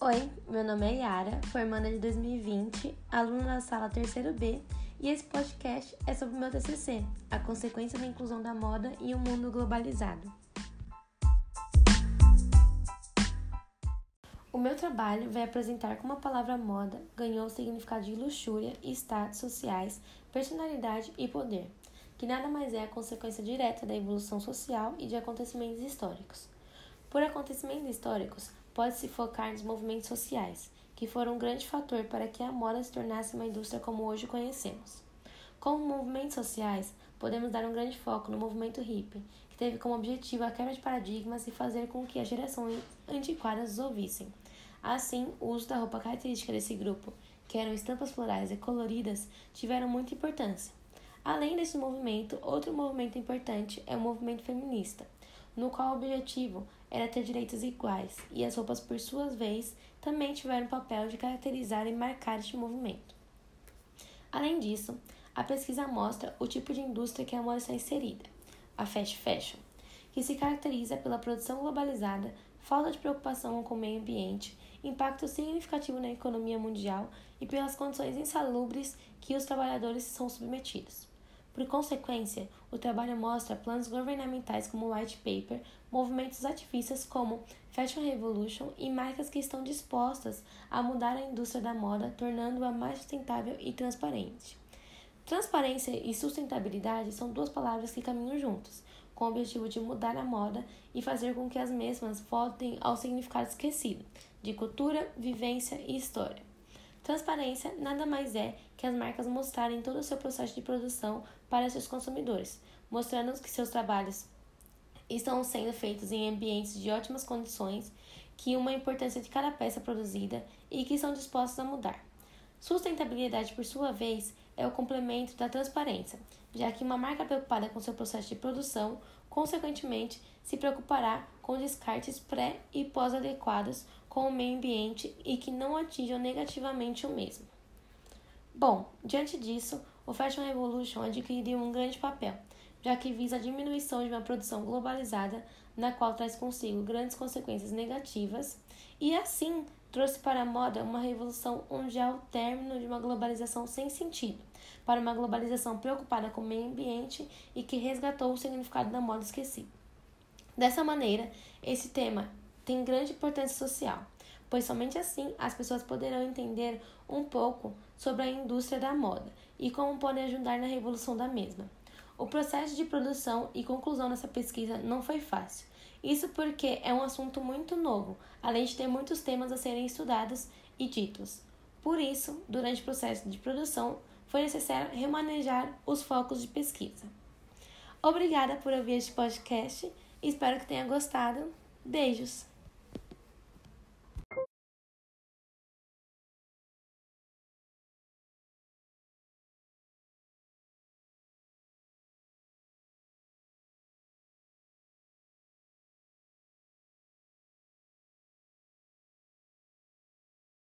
Oi, meu nome é Yara, formanda de 2020, aluna da sala 3 B, e esse podcast é sobre o meu TCC, a consequência da inclusão da moda em um mundo globalizado. O meu trabalho vai apresentar como a palavra moda ganhou o significado de luxúria, status sociais, personalidade e poder, que nada mais é a consequência direta da evolução social e de acontecimentos históricos. Por acontecimentos históricos, pode-se focar nos movimentos sociais, que foram um grande fator para que a moda se tornasse uma indústria como hoje conhecemos. Como movimentos sociais, podemos dar um grande foco no movimento hippie, que teve como objetivo a quebra de paradigmas e fazer com que as gerações antiquadas os ouvissem. Assim, o uso da roupa característica desse grupo, que eram estampas florais e coloridas, tiveram muita importância. Além desse movimento, outro movimento importante é o movimento feminista, no qual o objetivo era ter direitos iguais, e as roupas, por sua vez, também tiveram o papel de caracterizar e marcar este movimento. Além disso, a pesquisa mostra o tipo de indústria que a moda está inserida, a fast fashion, que se caracteriza pela produção globalizada, falta de preocupação com o meio ambiente, impacto significativo na economia mundial e pelas condições insalubres que os trabalhadores são submetidos. Por consequência, o trabalho mostra planos governamentais como White Paper, movimentos ativistas como Fashion Revolution e marcas que estão dispostas a mudar a indústria da moda, tornando-a mais sustentável e transparente. Transparência e sustentabilidade são duas palavras que caminham juntos, com o objetivo de mudar a moda e fazer com que as mesmas voltem ao significado esquecido de cultura, vivência e história. Transparência nada mais é que as marcas mostrarem todo o seu processo de produção para seus consumidores, mostrando que seus trabalhos estão sendo feitos em ambientes de ótimas condições, que uma importância de cada peça produzida e que são dispostos a mudar. Sustentabilidade, por sua vez, é o complemento da transparência, já que uma marca preocupada com seu processo de produção, consequentemente, se preocupará com descartes pré e pós-adequados com o meio ambiente e que não atinjam negativamente o mesmo. Bom, diante disso, o Fashion Revolution adquiriu um grande papel, já que visa a diminuição de uma produção globalizada, na qual traz consigo grandes consequências negativas, e assim trouxe para a moda uma revolução onde há o término de uma globalização sem sentido, para uma globalização preocupada com o meio ambiente e que resgatou o significado da moda esquecido. Dessa maneira, esse tema tem grande importância social, pois somente assim as pessoas poderão entender um pouco sobre a indústria da moda e como podem ajudar na revolução da mesma. O processo de produção e conclusão dessa pesquisa não foi fácil. Isso porque é um assunto muito novo, além de ter muitos temas a serem estudados e ditos. Por isso, durante o processo de produção, foi necessário remanejar os focos de pesquisa. Obrigada por ouvir este podcast, espero que tenha gostado. Beijos!